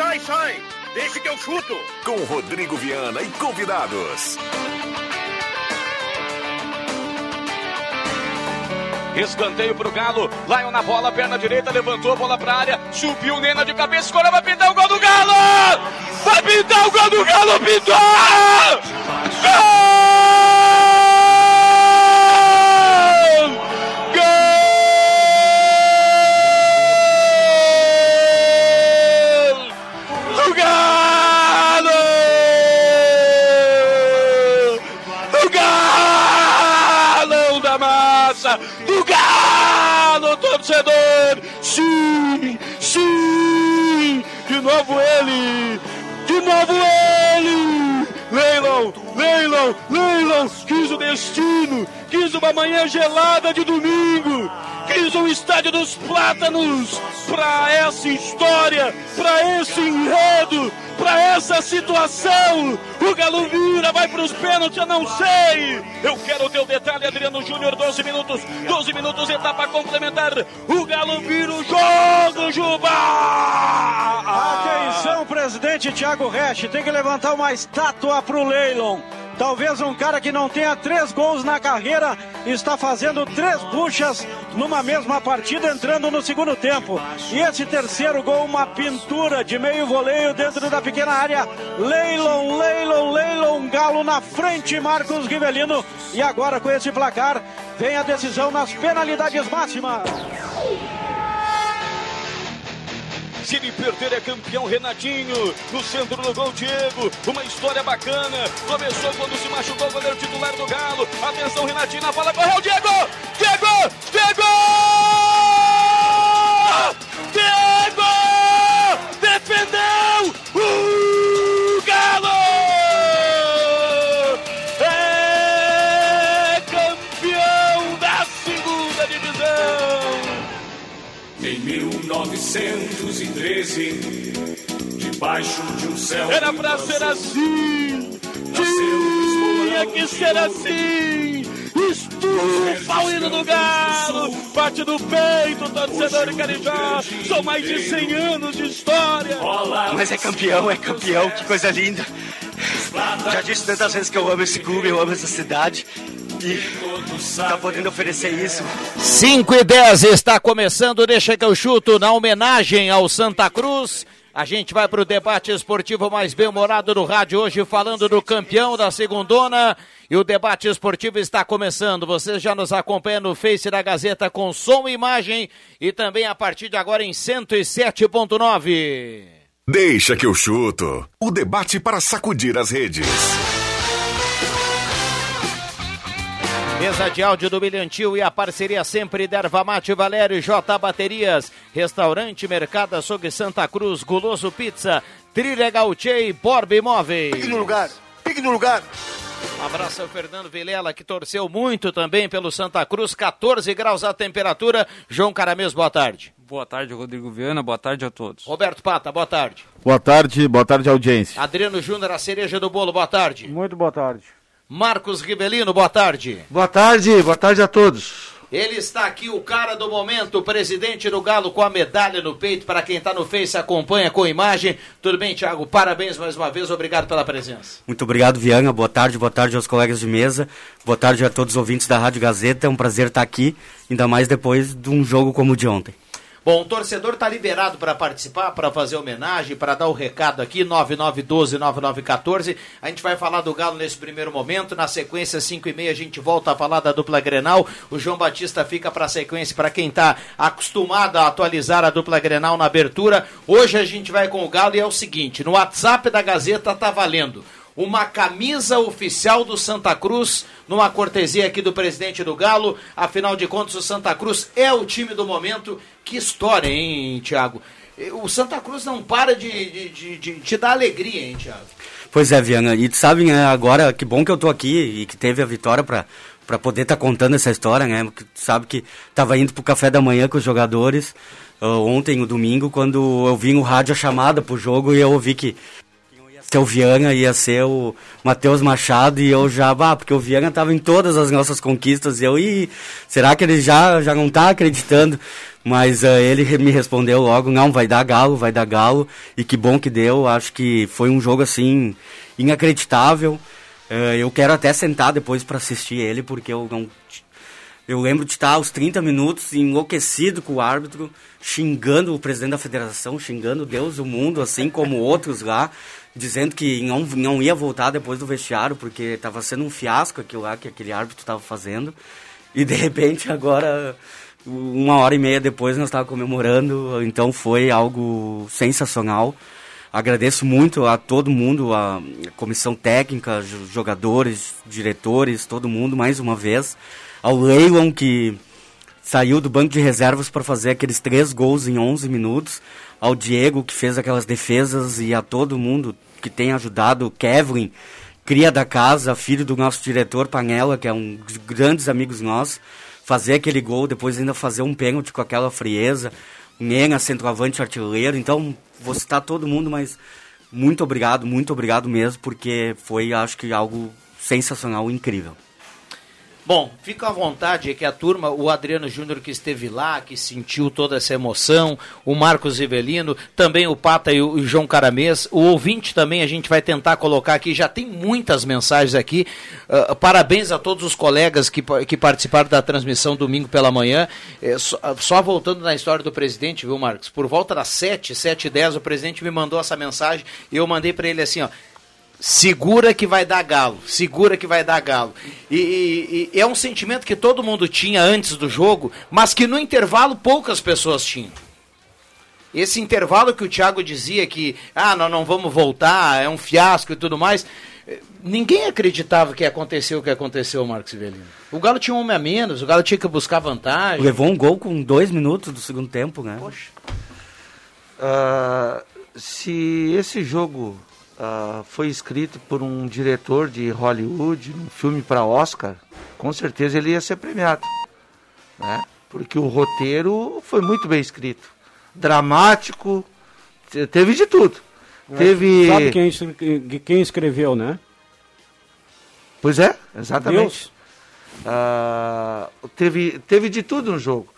Sai, sai! Deixa que eu chuto! Com Rodrigo Viana e convidados. Escanteio pro Galo. Lion na bola, perna direita, levantou a bola pra área. Subiu Nena de cabeça, escolheu, vai pintar o gol do Galo! Vai pintar o gol do Galo, pintou! Gol! Sim! Sim! De novo ele! De novo ele! Leilão! Leilão! Leilão! Quis o destino! Quis uma manhã gelada de domingo! Quis um estádio dos plátanos! Pra essa história! Pra esse enredo! Pra essa situação! O Galo vira, vai pros pênaltis, eu não sei! Eu quero o teu detalhe, Adriano Júnior, 12 minutos, 12 minutos, etapa complementar. O Galo vira o jogo, Juba! Atenção, presidente Thiago Resch, tem que levantar uma estátua pro Leilon. Talvez um cara que não tenha três gols na carreira está fazendo três buchas numa mesma partida, entrando no segundo tempo. E esse terceiro gol, uma pintura de meio voleio dentro da pequena área. Leilon, Leilon, Leilon, Galo na frente, Marcos Rivelino. E agora com esse placar, vem a decisão nas penalidades máximas. Se ele perder é campeão Renatinho. No centro do gol, Diego. Uma história bacana. Começou quando se machucou o goleiro titular do Galo. Atenção, Renatinho na bola. Correu, Diego! Diego! Diego! Diego! Defendeu! O Galo! É campeão da segunda divisão! Em 1913, debaixo de um céu. Era pra ser assim! Tinha que ser assim! Estufa o hino do Galo! Bate no peito, torcedor de Carijó! São mais de 100 anos de história! Mas é campeão, é campeão, que coisa linda. Já disse tantas vezes que eu amo esse clube, eu amo essa cidade. E tá podendo oferecer isso. 5 e 10 está começando, deixa que eu chuto na homenagem ao Santa Cruz. A gente vai para o debate esportivo mais bem-humorado do rádio hoje, falando do campeão da segundona. E o debate esportivo está começando. Você já nos acompanha no Face da Gazeta com som e imagem e também a partir de agora em 107.9. Deixa que eu chuto. O debate para sacudir as redes. Mesa de áudio do Milhantil e a parceria sempre da Ervamate Valério e J Baterias. Restaurante Mercado Açougue Santa Cruz, Guloso Pizza, Trilha Gautier e Borba Imóveis. Fique no lugar, fique no lugar. Um abraço ao Fernando Vilela, que torceu muito também pelo Santa Cruz, 14 graus a temperatura. João Caramês, boa tarde. Boa tarde, Rodrigo Viana, boa tarde a todos. Roberto Pata, boa tarde. Boa tarde, boa tarde, audiência. Adriano Júnior, a cereja do bolo, boa tarde. Muito boa tarde. Marcos Rivelino, boa tarde. Boa tarde, boa tarde a todos. Ele está aqui, o cara do momento, o presidente do Galo com a medalha no peito. Para quem está no Face, acompanha com imagem. Tudo bem, Thiago? Parabéns mais uma vez, obrigado pela presença. Muito obrigado, Viana. Boa tarde, boa tarde aos colegas de mesa. Boa tarde a todos os ouvintes da Rádio Gazeta. É um prazer estar aqui, ainda mais depois de um jogo como o de ontem. Bom, o torcedor está liberado para participar, para fazer homenagem, para dar o recado aqui, 9912-9914. A gente vai falar do Galo nesse primeiro momento. Na sequência, 5 e meia, a gente volta a falar da dupla Grenal. O João Batista fica para a sequência, para quem está acostumado a atualizar a dupla Grenal na abertura. Hoje a gente vai com o Galo e é o seguinte: no WhatsApp da Gazeta tá valendo uma camisa oficial do Santa Cruz, numa cortesia aqui do presidente do Galo. Afinal de contas, o Santa Cruz é o time do momento. Que história, hein, Thiago? o Santa Cruz não para de, de, de, de dar alegria, hein, Thiago? Pois é, Viana. E tu sabe, né, agora, que bom que eu tô aqui e que teve a vitória para para poder estar tá contando essa história, né? Porque tu sabe que tava indo pro café da manhã com os jogadores uh, ontem, o domingo, quando eu vi o rádio a chamada pro jogo e eu ouvi que ser o Viana, ia ser o Matheus Machado e eu já, ah, porque o Viana tava em todas as nossas conquistas e eu, e será que ele já, já não tá acreditando? Mas uh, ele me respondeu logo, não, vai dar galo, vai dar galo, e que bom que deu, acho que foi um jogo assim, inacreditável, Uh, eu quero até sentar depois para assistir ele, porque eu não. Eu lembro de estar aos 30 minutos enlouquecido com o árbitro, xingando o presidente da federação, xingando Deus, o mundo, assim como outros lá, dizendo que não, não ia voltar depois do vestiário, porque estava sendo um fiasco aquilo lá que aquele árbitro estava fazendo. E de repente, agora, uma hora e meia depois, nós estávamos comemorando, então foi algo sensacional. Agradeço muito a todo mundo, a comissão técnica, jogadores, diretores, todo mundo, mais uma vez. Ao Leilon, que saiu do banco de reservas para fazer aqueles três gols em 11 minutos. Ao Diego, que fez aquelas defesas, e a todo mundo que tem ajudado. O Kevin, cria da casa, filho do nosso diretor Panela, que é um dos grandes amigos nossos. Fazer aquele gol, depois ainda fazer um pênalti com aquela frieza. Mena, centroavante artilheiro. Então, vou citar todo mundo, mas muito obrigado, muito obrigado mesmo, porque foi, acho que, algo sensacional, incrível. Bom, fica à vontade que a turma, o Adriano Júnior que esteve lá, que sentiu toda essa emoção, o Marcos Rivelino, também o Pata e o João Caramês, o ouvinte também a gente vai tentar colocar aqui, já tem muitas mensagens aqui. Uh, parabéns a todos os colegas que, que participaram da transmissão domingo pela manhã. É, só, só, voltando na história do presidente, viu, Marcos? Por volta das 7, 7 e 10, o presidente me mandou essa mensagem e eu mandei para ele assim, ó segura que vai dar galo, segura que vai dar galo. E, e, e, é um sentimento que todo mundo tinha antes do jogo, mas que no intervalo poucas pessoas tinham. Esse intervalo que o Thiago dizia que, ah, nós não vamos voltar, é um fiasco e tudo mais, ninguém acreditava que aconteceu o que aconteceu, Marcos Velino. O Galo tinha um homem a menos, o Galo tinha que buscar vantagem. Levou um gol com dois minutos do segundo tempo, né? Poxa. Uh, se esse jogo uh, foi escrito por um diretor de Hollywood, um filme para Oscar, com certeza ele ia ser premiado. Né? Porque o roteiro foi muito bem escrito. Dramático, teve de tudo. Teve... Sabe quem, quem escreveu, né? Pois é, exatamente. Uh, teve, teve de tudo no jogo.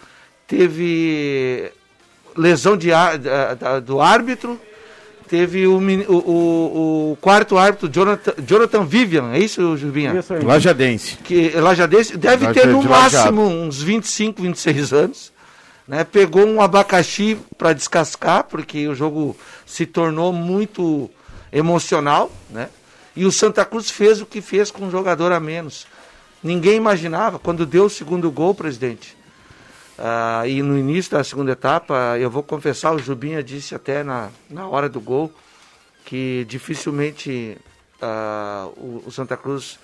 Teve lesão de, do árbitro, teve o, o, o, quarto árbitro, Jonathan, Jonathan Vivian, é isso, Jubinha? Isso aí. Lajadense. Que, Lajadense, deve Lajadense, ter no máximo uns 25, 26 anos. Né? Pegou um abacaxi para descascar, porque o jogo se tornou muito emocional, né? E o Santa Cruz fez o que fez com um jogador a menos. Ninguém imaginava, quando deu o segundo gol, presidente, Uh, e no início da segunda etapa, eu vou confessar, o Jubinha disse até na, na hora do gol que dificilmente uh, o, o, Santa Cruz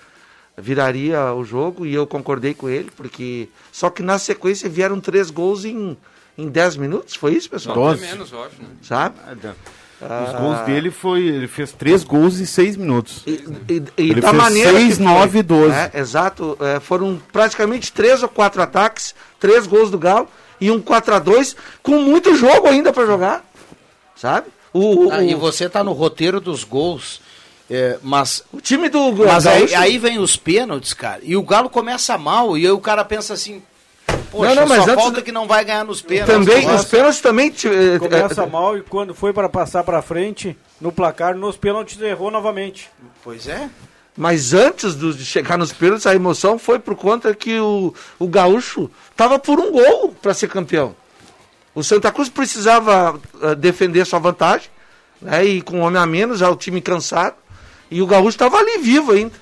viraria o jogo e eu concordei com ele, porque só que na sequência vieram três gols em, em dez minutos, foi isso, pessoal? Doze. menos, eu acho, né? Sabe? Os gols dele foi. Ele fez três gols em seis minutos. E, e, e ele da fez maneira. 6, 9 e 12. É, exato. É, foram praticamente três ou quatro ataques, três gols do Galo e um 4 a 2 com muito jogo ainda para jogar. Sabe? O, o, ah, e você tá no roteiro dos gols. É, mas o time do mas aí, aí, vem os pênaltis, cara. E o Galo começa mal e aí o cara pensa assim, Poxa, não, não, mas só antes... falta que não vai ganhar nos pênaltis. Também, os pênaltis também... Eh, Começa eh, mal e quando foi para passar para frente, no placar, nos pênaltis errou novamente. Pois é. Mas antes de chegar nos pênaltis, a emoção foi por conta que o, o Gaúcho estava por um gol para ser campeão. O Santa Cruz precisava uh, defender sua vantagem, né, e com um homem a menos, já o time cansado, e o Gaúcho estava ali vivo ainda.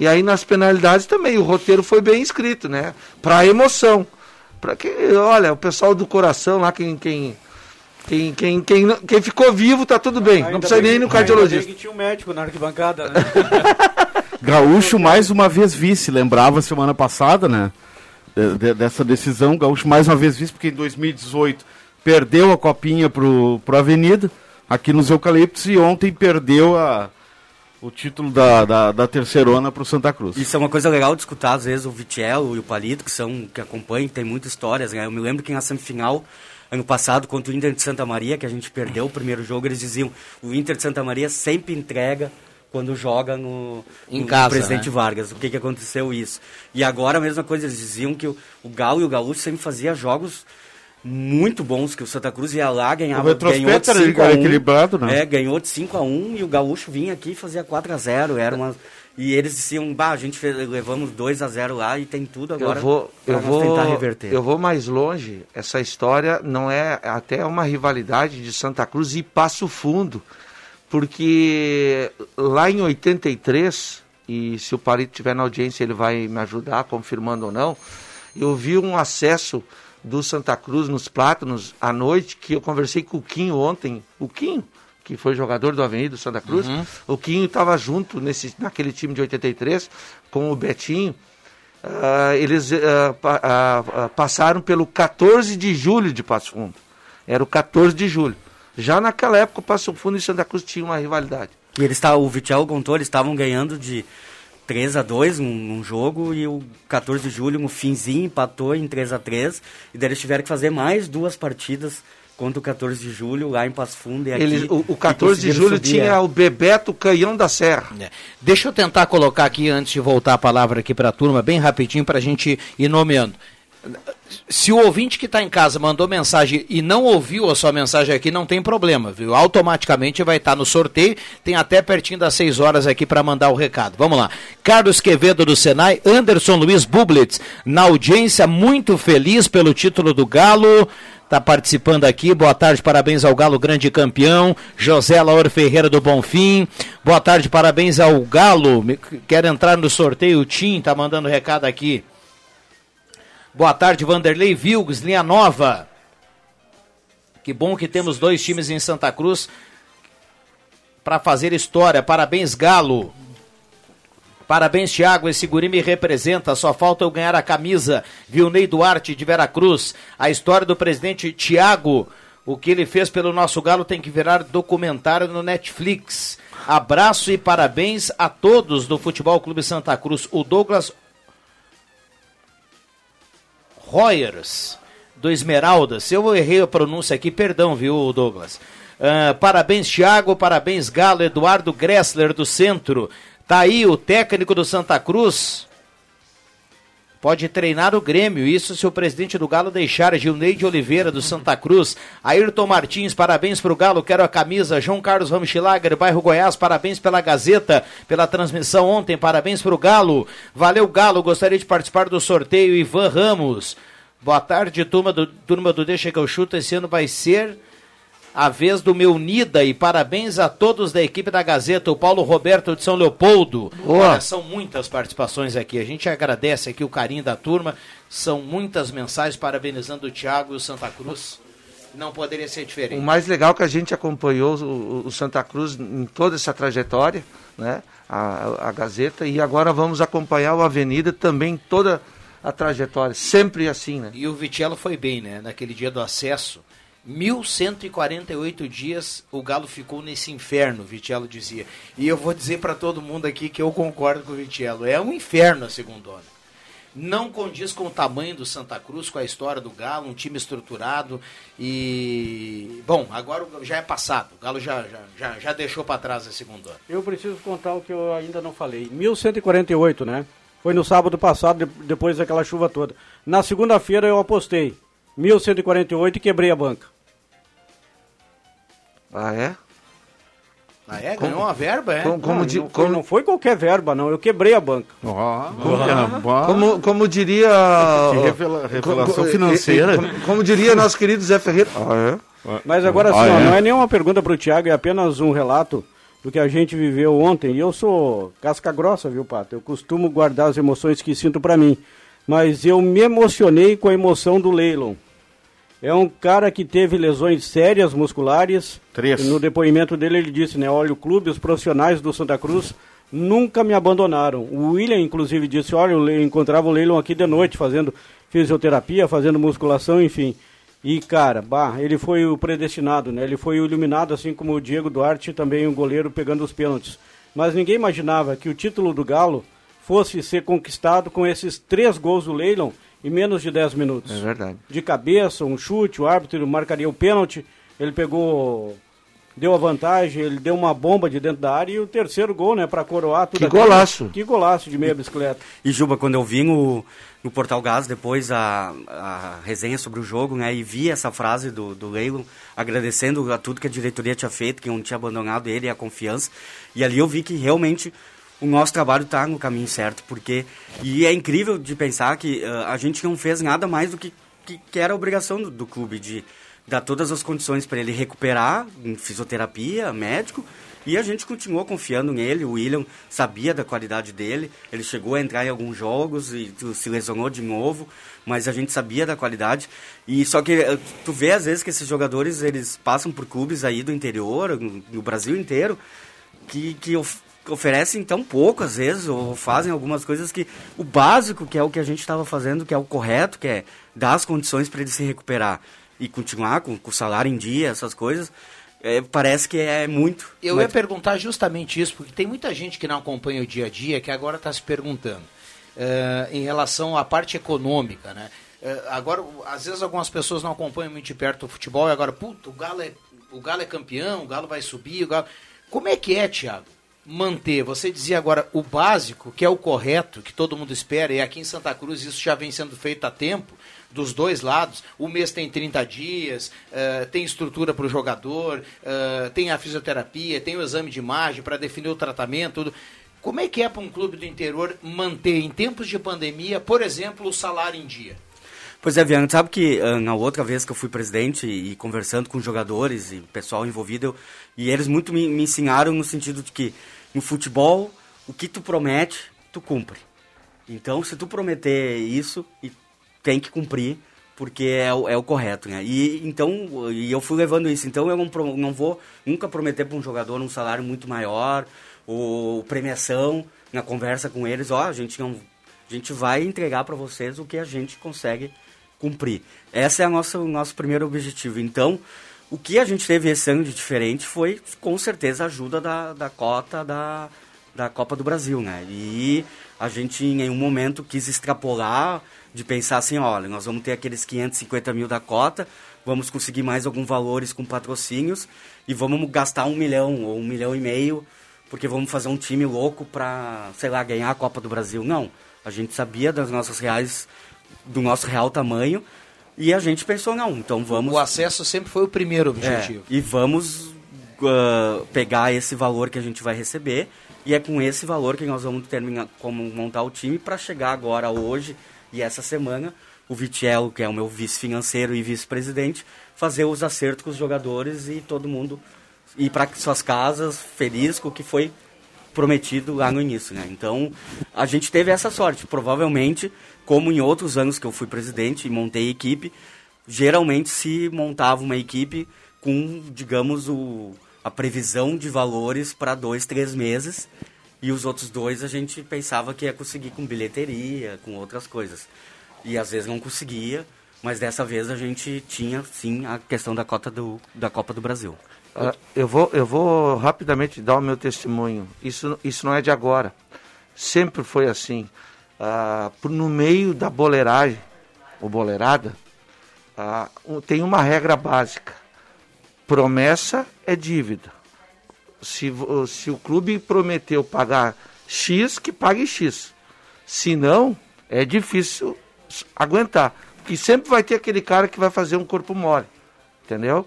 E aí nas penalidades também, o roteiro foi bem escrito, né? Para emoção. Para que, olha, o pessoal do coração lá, quem, quem, quem, quem, quem, quem ficou vivo, tá tudo bem. Ainda não precisa nem ir no cardiologista. que tinha um médico na arquibancada, né? Gaúcho mais uma vez vice, lembrava semana passada, né? De, de, dessa decisão, Gaúcho mais uma vez vice, porque em 2018 perdeu a copinha pro, pro Avenida, aqui nos Eucaliptos, e ontem perdeu a, o título da, da, da terceirona pro Santa Cruz. Isso é uma coisa legal de escutar, às vezes, o Vitiel e o Palito, que são que acompanham, tem muitas histórias, né? Eu me lembro que na semifinal, ano passado, contra o Inter de Santa Maria, que a gente perdeu o primeiro jogo, eles diziam, o Inter de Santa Maria sempre entrega quando joga no, Em no casa, Presidente né? Vargas. O que que aconteceu isso? E agora a mesma coisa, eles diziam que o, o Galo e o Gaúcho sempre fazia jogos muito bons, que o Santa Cruz ia lá, ganhava, O retrospecto ganhou de era 5 a 1, equilibrado, né? É, ganhou de 5 a 1 e o Gaúcho vinha aqui e fazia 4 a 0 era uma... E eles diziam, bah, a gente fez, levamos 2 a 0 lá e tem tudo agora eu vou, eu vou, tentar reverter. eu vou mais longe. Essa história não é até uma rivalidade de Santa Cruz e Passo Fundo, porque lá em 83 e se o Palito estiver na audiência ele vai me ajudar confirmando ou não. Eu vi um acesso do Santa Cruz nos Plátanos à noite que eu conversei com o Quinho ontem, o Quinho que foi jogador do Avenida do Santa Cruz. Uhum. O Quinho estava junto nesse, naquele time de 83 com o Betinho. Ah, eles ah, pa- ah, passaram pelo 14 de julho de Passo Fundo. Era o 14 de julho. Já naquela época, o Passo Fundo e Santa Cruz tinham uma rivalidade. E eles tá, o Vitel contou, eles estavam ganhando de 3 a 2 num, jogo e o 14 de julho, no finzinho, empatou em 3 a 3 e daí eles tiveram que fazer mais duas partidas contra o 14 de julho lá em Passo Fundo e aqui. Eles, o, o e 14 de julho subir, tinha é. o Bebeto Canhão da Serra. É. Deixa eu tentar colocar aqui, antes de voltar a palavra aqui para a turma, bem rapidinho, para a gente ir nomeando. Se o ouvinte que está em casa mandou mensagem e não ouviu a sua mensagem aqui, não tem problema, viu? Automaticamente vai estar no sorteio. Tem até pertinho das 6 horas aqui para mandar o recado. Vamos lá. Carlos Quevedo do Senai, Anderson Luiz Bublitz, na audiência, muito feliz pelo título do Galo. Está participando aqui. Boa tarde, parabéns ao Galo, grande campeão. José Laor Ferreira do Bonfim. Boa tarde, parabéns ao Galo. Quer entrar no sorteio? O Tim está mandando recado aqui. Boa tarde, Vanderlei Vilgs, linha nova. Que bom que temos dois times em Santa Cruz para fazer história. Parabéns, Galo. Parabéns, Thiago. Esse guri me representa. Só falta eu ganhar a camisa. Vilnei Duarte de Veracruz. A história do presidente Thiago. O que ele fez pelo nosso Galo tem que virar documentário no Netflix. Abraço e parabéns a todos do Futebol Clube Santa Cruz. O Douglas Royers, do Esmeralda. Se eu errei a pronúncia aqui, perdão, viu, Douglas? Ah, parabéns, Thiago. Parabéns, Galo. Eduardo Gressler, do Centro. Tá aí o técnico do Santa Cruz. Pode treinar o Grêmio, isso se o presidente do Galo deixar. Gilneide Oliveira, do Santa Cruz. Ayrton Martins, parabéns pro Galo, quero a camisa. João Carlos Ramschlager, bairro Goiás, parabéns pela Gazeta, pela transmissão ontem, parabéns pro Galo. Valeu, Galo, gostaria de participar do sorteio. Ivan Ramos. Boa tarde, turma do, turma do Deixa que eu chuto. Esse ano vai ser a vez do meu Nida e parabéns a todos da equipe da Gazeta, o Paulo Roberto de São Leopoldo. Olha, são muitas participações aqui. A gente agradece aqui o carinho da turma. São muitas mensagens parabenizando o Thiago e o Santa Cruz. Não poderia ser O diferente. mais legal é que a gente acompanhou o, o Santa Cruz em toda essa trajetória, né? A, a Gazeta, e agora vamos acompanhar o Avenida também toda a trajetória. Sempre assim, né? E o Vitello foi bem, né? Naquele dia do acesso. 1148 dias o Galo ficou nesse inferno, Vitello dizia. E eu vou dizer para todo mundo aqui que eu concordo com o Vitello. É um inferno a segunda Não condiz com o tamanho do Santa Cruz, com a história do Galo, um time estruturado e. Bom, agora já é passado. O Galo já, já, já, já deixou para trás a segunda. Eu preciso contar o que eu ainda não falei. 1148, né? Foi no sábado passado, de- depois daquela chuva toda. Na segunda-feira eu apostei. 1148 e quebrei a banca. Ah, é? Ah, é? Ganhou uma verba, é? Como, como não, di- não, foi, como- não foi qualquer verba, não. Eu quebrrei a banca. como, como diria. Que revela- revelação co- financeira. Como, como diria nosso querido Zé Ferreira. Ah, é? Mas agora assim, Ah, é? não é nenhuma pergunta para o Thiago, é apenas um relato do que a gente viveu ontem. E eu sou casca grossa, viu, Pato? Eu costumo guardar as emoções que sinto para mim. Mas eu me emocionei com a emoção do Leilon. É um cara que teve lesões sérias musculares. Três. No depoimento dele ele disse, né? Olha, o clube, os profissionais do Santa Cruz nunca me abandonaram. O William, inclusive, disse, olha, eu encontrava o Leilon aqui de noite fazendo fisioterapia, fazendo musculação, enfim. E, cara, bah, ele foi o predestinado, né? Ele foi o iluminado, assim como o Diego Duarte, também o goleiro pegando os pênaltis. Mas ninguém imaginava que o título do Galo fosse ser conquistado com esses três gols do Leilon em menos de 10 minutos. É verdade. De cabeça, um chute, o árbitro marcaria o pênalti, ele pegou deu a vantagem, ele deu uma bomba de dentro da área e o terceiro gol, né, para coroar tudo Que aquilo. golaço. Que golaço de meia bicicleta. E Juba, quando eu vi no, no Portal Gás depois a, a resenha sobre o jogo, né, e vi essa frase do, do Leilon agradecendo a tudo que a diretoria tinha feito, que não tinha abandonado ele e a confiança, e ali eu vi que realmente o nosso trabalho está no caminho certo, porque e é incrível de pensar que uh, a gente não fez nada mais do que, que, que era a obrigação do, do clube de dar todas as condições para ele recuperar em fisioterapia, médico, e a gente continuou confiando nele. O William sabia da qualidade dele. Ele chegou a entrar em alguns jogos e se lesionou de novo, mas a gente sabia da qualidade. E só que eh, tu vê às vezes que esses jogadores eles passam por clubes aí do interior, no Brasil inteiro, que, que oferecem tão pouco às vezes ou fazem algumas coisas que o básico que é o que a gente estava fazendo que é o correto que é dar as condições para ele se recuperar e continuar com, com o salário em dia, essas coisas, é, parece que é muito. Eu mas... ia perguntar justamente isso, porque tem muita gente que não acompanha o dia a dia que agora está se perguntando uh, em relação à parte econômica, né? Uh, agora, às vezes algumas pessoas não acompanham muito de perto o futebol e agora, puta, o Galo é, o Galo é campeão, o Galo vai subir, o Galo... Como é que é, Thiago? Manter, você dizia agora o básico, que é o correto, que todo mundo espera, e aqui em Santa Cruz isso já vem sendo feito há tempo, dos dois lados. O mês tem 30 dias, uh, tem estrutura para o jogador, uh, tem a fisioterapia, tem o exame de imagem para definir o tratamento, tudo. Como é que é para um clube do interior manter, em tempos de pandemia, por exemplo, o salário em dia? Pois é, Viana, sabe que uh, na outra vez que eu fui presidente e, e conversando com jogadores e pessoal envolvido, eu, e eles muito me, me ensinaram no sentido de que no futebol, o que tu promete, tu cumpre. Então, se tu prometer isso tem que cumprir porque é o, é o correto, né? E então, e eu fui levando isso. Então eu não, não vou nunca prometer para um jogador um salário muito maior ou premiação na conversa com eles. Ó, oh, a gente não, a gente vai entregar para vocês o que a gente consegue cumprir. Esse é a nossa, o nosso primeiro objetivo. Então, o que a gente teve esse ano de diferente foi, com certeza, a ajuda da, da cota da, da Copa do Brasil, né? E a gente, em nenhum momento, quis extrapolar de pensar assim, olha, nós vamos ter aqueles 550 mil da cota, vamos conseguir mais alguns valores com patrocínios e vamos gastar um milhão ou um milhão e meio porque vamos fazer um time louco para, sei lá, ganhar a Copa do Brasil. Não, a gente sabia das nossas reais, do nosso real tamanho e a gente pensou, não, então vamos... O acesso sempre foi o primeiro objetivo. É, e vamos uh, pegar esse valor que a gente vai receber e é com esse valor que nós vamos terminar como montar o time para chegar agora hoje e essa semana, o Vitello, que é o meu vice financeiro e vice-presidente, fazer os acertos com os jogadores e todo mundo ir para suas casas feliz com o que foi prometido lá no início, né? Então, a gente teve essa sorte. Provavelmente, como em outros anos que eu fui presidente e montei equipe, geralmente se montava uma equipe com, digamos, o, a previsão de valores para dois, três meses e os outros dois a gente pensava que ia conseguir com bilheteria, com outras coisas. E às vezes não conseguia, mas dessa vez a gente tinha sim a questão da cota do, da Copa do Brasil. Uh, eu, vou, eu vou rapidamente dar o meu testemunho. Isso, isso não é de agora. Sempre foi assim. Uh, no meio da boleiragem, ou boleirada, uh, tem uma regra básica. Promessa é dívida se, se o clube prometeu pagar X, que pague X. Se não, é difícil aguentar. Porque sempre vai ter aquele cara que vai fazer um corpo mole. Entendeu?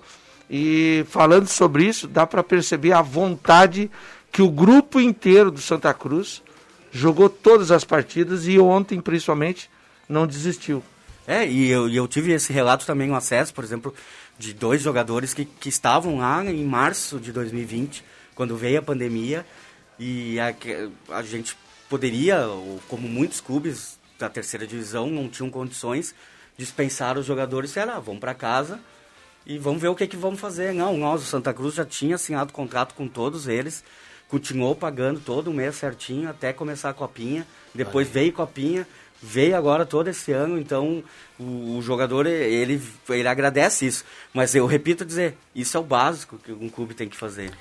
E falando sobre isso, dá para perceber a vontade que o grupo inteiro do Santa Cruz jogou todas as partidas e ontem, principalmente, não desistiu. É, e eu, eu tive esse relato também, um acesso, por exemplo, de dois jogadores que, que estavam lá em março de 2020 quando veio a pandemia e a, a gente poderia, como muitos clubes da terceira divisão não tinham condições, dispensar os jogadores e era, ah, vamos para casa e vamos ver o que, que vamos fazer. Não, nós, o Santa Cruz já tinha assinado contrato com todos eles, continuou pagando todo o mês certinho até começar a copinha, depois veio copinha, veio agora todo esse ano, então o, o, jogador, ele, ele agradece isso. Mas eu repito dizer, isso é o básico que um clube tem que fazer.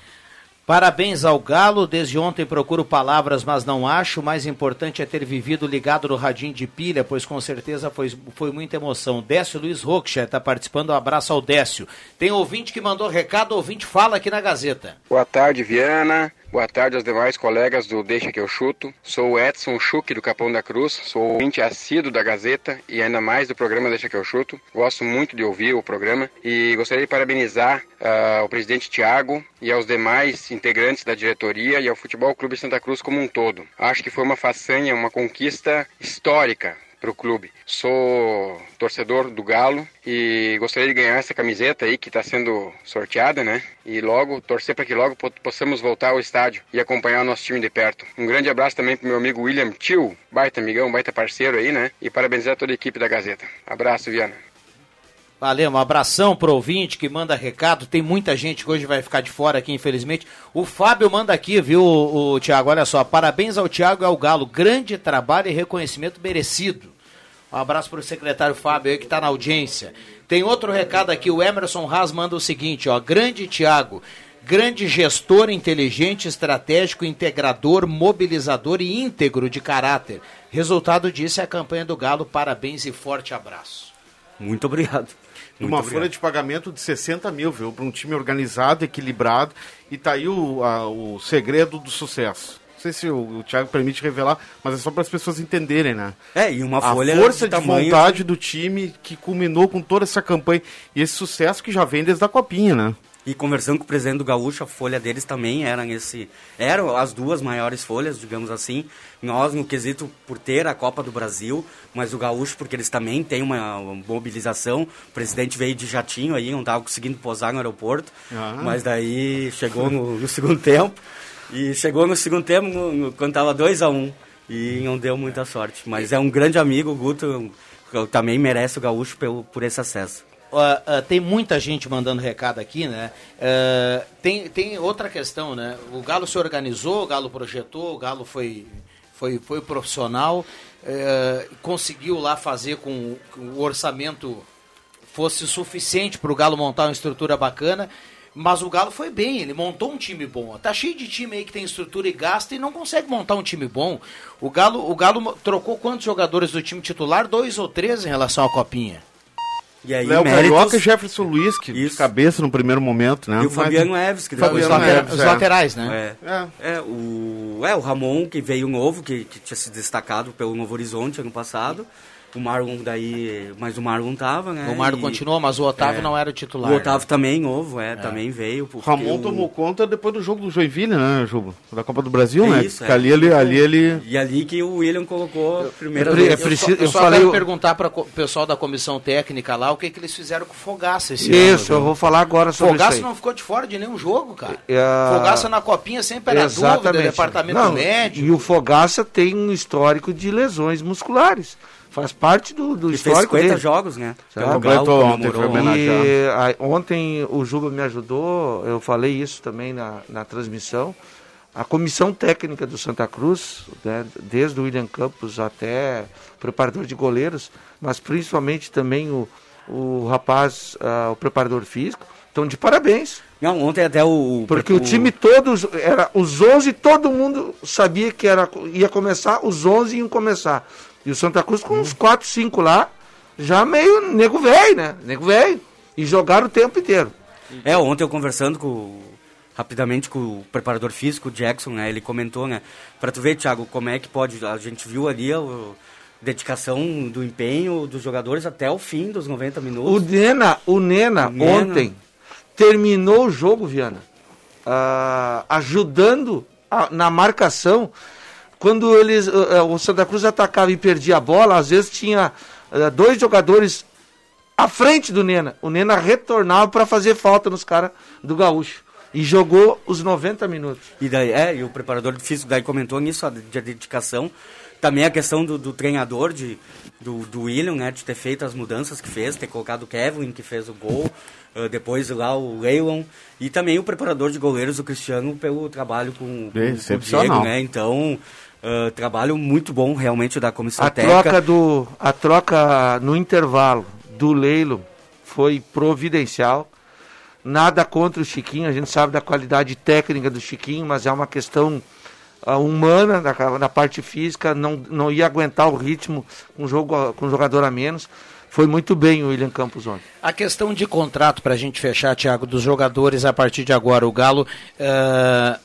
Parabéns ao Galo. Desde ontem procuro palavras, mas não acho. O mais importante é ter vivido ligado no radinho de pilha, pois com certeza foi, foi muita emoção. Décio Luiz Rocha está participando. Um abraço ao Décio. Tem ouvinte que mandou recado, ouvinte fala aqui na Gazeta. Boa tarde, Viana. Boa tarde aos demais colegas do Deixa que eu chuto. Sou o Edson Schuch do Capão da Cruz, sou ouvinte assíduo da Gazeta e ainda mais do programa Deixa que eu chuto. Gosto muito de ouvir o programa e gostaria de parabenizar uh, o presidente Tiago e aos demais integrantes da diretoria e ao Futebol Clube Santa Cruz como um todo. Acho que foi uma façanha, uma conquista histórica para o clube. Sou torcedor do Galo e gostaria de ganhar essa camiseta aí que está sendo sorteada, né? E logo torcer para que logo possamos voltar ao estádio e acompanhar o nosso time de perto. Um grande abraço também para meu amigo William Tio, baita amigão, baita parceiro aí, né? E parabenizar toda a equipe da Gazeta. Abraço, Viana. Valeu, um abração pro ouvinte que manda recado. Tem muita gente que hoje vai ficar de fora aqui, infelizmente. O Fábio manda aqui, viu, o, o Tiago? Olha só, parabéns ao Tiago e ao Galo. Grande trabalho e reconhecimento merecido. Um abraço para o secretário Fábio aí que está na audiência. Tem outro recado aqui, o Emerson Haas manda o seguinte, ó, grande Tiago, grande gestor inteligente, estratégico, integrador, mobilizador e íntegro de caráter. Resultado disso é a campanha do Galo. Parabéns e forte abraço. Muito obrigado. Muito uma obrigado. folha de pagamento de 60 mil, viu? Para um time organizado, equilibrado. E tá aí o, a, o segredo do sucesso sei se o, o Thiago permite revelar, mas é só para as pessoas entenderem, né? É, e uma folha A força de, de vontade do time que culminou com toda essa campanha e esse sucesso que já vem desde a Copinha, né? E conversando com o presidente do Gaúcho, a folha deles também era esse, eram as duas maiores folhas, digamos assim. Nós no quesito por ter a Copa do Brasil, mas o Gaúcho porque eles também têm uma mobilização. O presidente veio de jatinho aí, não estava conseguindo posar no aeroporto, ah. mas daí chegou no, no segundo tempo. E chegou no segundo tempo, no, quando estava 2 a 1 um, e não deu muita sorte. Mas é um grande amigo, o Guto também merece o gaúcho pelo, por esse acesso. Uh, uh, tem muita gente mandando recado aqui, né? Uh, tem, tem outra questão, né? O Galo se organizou, o Galo projetou, o Galo foi, foi, foi profissional, conseguiu lá fazer com que o orçamento fosse suficiente para o Galo montar uma estrutura bacana. Mas o Galo foi bem, ele montou um time bom. Tá cheio de time aí que tem estrutura e gasta e não consegue montar um time bom. O Galo, o Galo trocou quantos jogadores do time titular? Dois ou três em relação à Copinha. E aí, Léo méritos... Carioca e Jefferson Luiz, que Isso. de cabeça no primeiro momento, né? E o Fabiano. Eves, que Fabiano os, later... os é. laterais, né? É. É. é. o... é, o Ramon, que veio novo, que, que tinha se destacado pelo Novo Horizonte ano passado. O Marlon daí, mas o Marlon tava, né? O Marlon e... continuou, mas o Otávio é. não era o titular. O Otávio né? também novo, é, é, também veio. O Ramon o... tomou conta depois do jogo do Joinville, né, Juba? Da Copa do Brasil, é né? Isso, é. ali, ele, ali ele... E ali que o William colocou a primeira eu, vez. É preciso, eu, só, eu, só falei... quero perguntar para o pessoal da comissão técnica lá o que, que eles fizeram com o Fogaça esse isso, ano. eu vou falar agora sobre Fogaça não ficou de fora de nenhum jogo, cara. Uh... Fogaça na copinha sempre era Exatamente. dúvida, departamento não, médico. E o Fogaça tem um histórico de lesões musculares faz parte do, do histórico fez 50 dele. jogos, né? Completou ontem, foi e, a, ontem o Juba me ajudou, eu falei isso também na, na transmissão. A comissão técnica do Santa Cruz, né, desde o William Campos até o preparador de goleiros, mas principalmente também o, o rapaz, uh, o preparador físico, estão de parabéns. Não, ontem até o. Porque o, o time todo, era os 11, todo mundo sabia que era, ia começar, os 11 iam começar. E o Santa Cruz com uns 4, 5 lá, já meio nego velho, né? Nego velho. E jogaram o tempo inteiro. É, ontem eu conversando com rapidamente com o preparador físico, o Jackson, né? Ele comentou, né? Pra tu ver, Thiago, como é que pode. A gente viu ali a, a dedicação do empenho dos jogadores até o fim dos 90 minutos. O Nena, o Nena, o Nena. ontem terminou o jogo, Viana, uh, ajudando a, na marcação quando eles, uh, o Santa Cruz atacava e perdia a bola, às vezes tinha uh, dois jogadores à frente do Nena. O Nena retornava para fazer falta nos caras do Gaúcho. E jogou os 90 minutos. E daí, é, e o preparador físico daí comentou nisso, a, de dedicação. Também a questão do, do treinador, de, do, do William, né, de ter feito as mudanças que fez, ter colocado o Kevin, que fez o gol, uh, depois lá o Leilon, e também o preparador de goleiros, o Cristiano, pelo trabalho com, com, com o Diego, né, então Uh, trabalho muito bom realmente da comissão a técnica. Troca do, a troca no intervalo do Leilo foi providencial. Nada contra o Chiquinho, a gente sabe da qualidade técnica do Chiquinho, mas é uma questão uh, humana da, da parte física, não, não ia aguentar o ritmo com, jogo, com jogador a menos. Foi muito bem o William Campos ontem. A questão de contrato, para a gente fechar, Thiago, dos jogadores a partir de agora, o Galo. Uh,